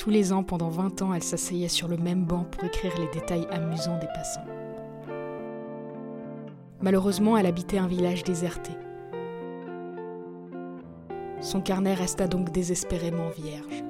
Tous les ans, pendant 20 ans, elle s'asseyait sur le même banc pour écrire les détails amusants des passants. Malheureusement, elle habitait un village déserté. Son carnet resta donc désespérément vierge.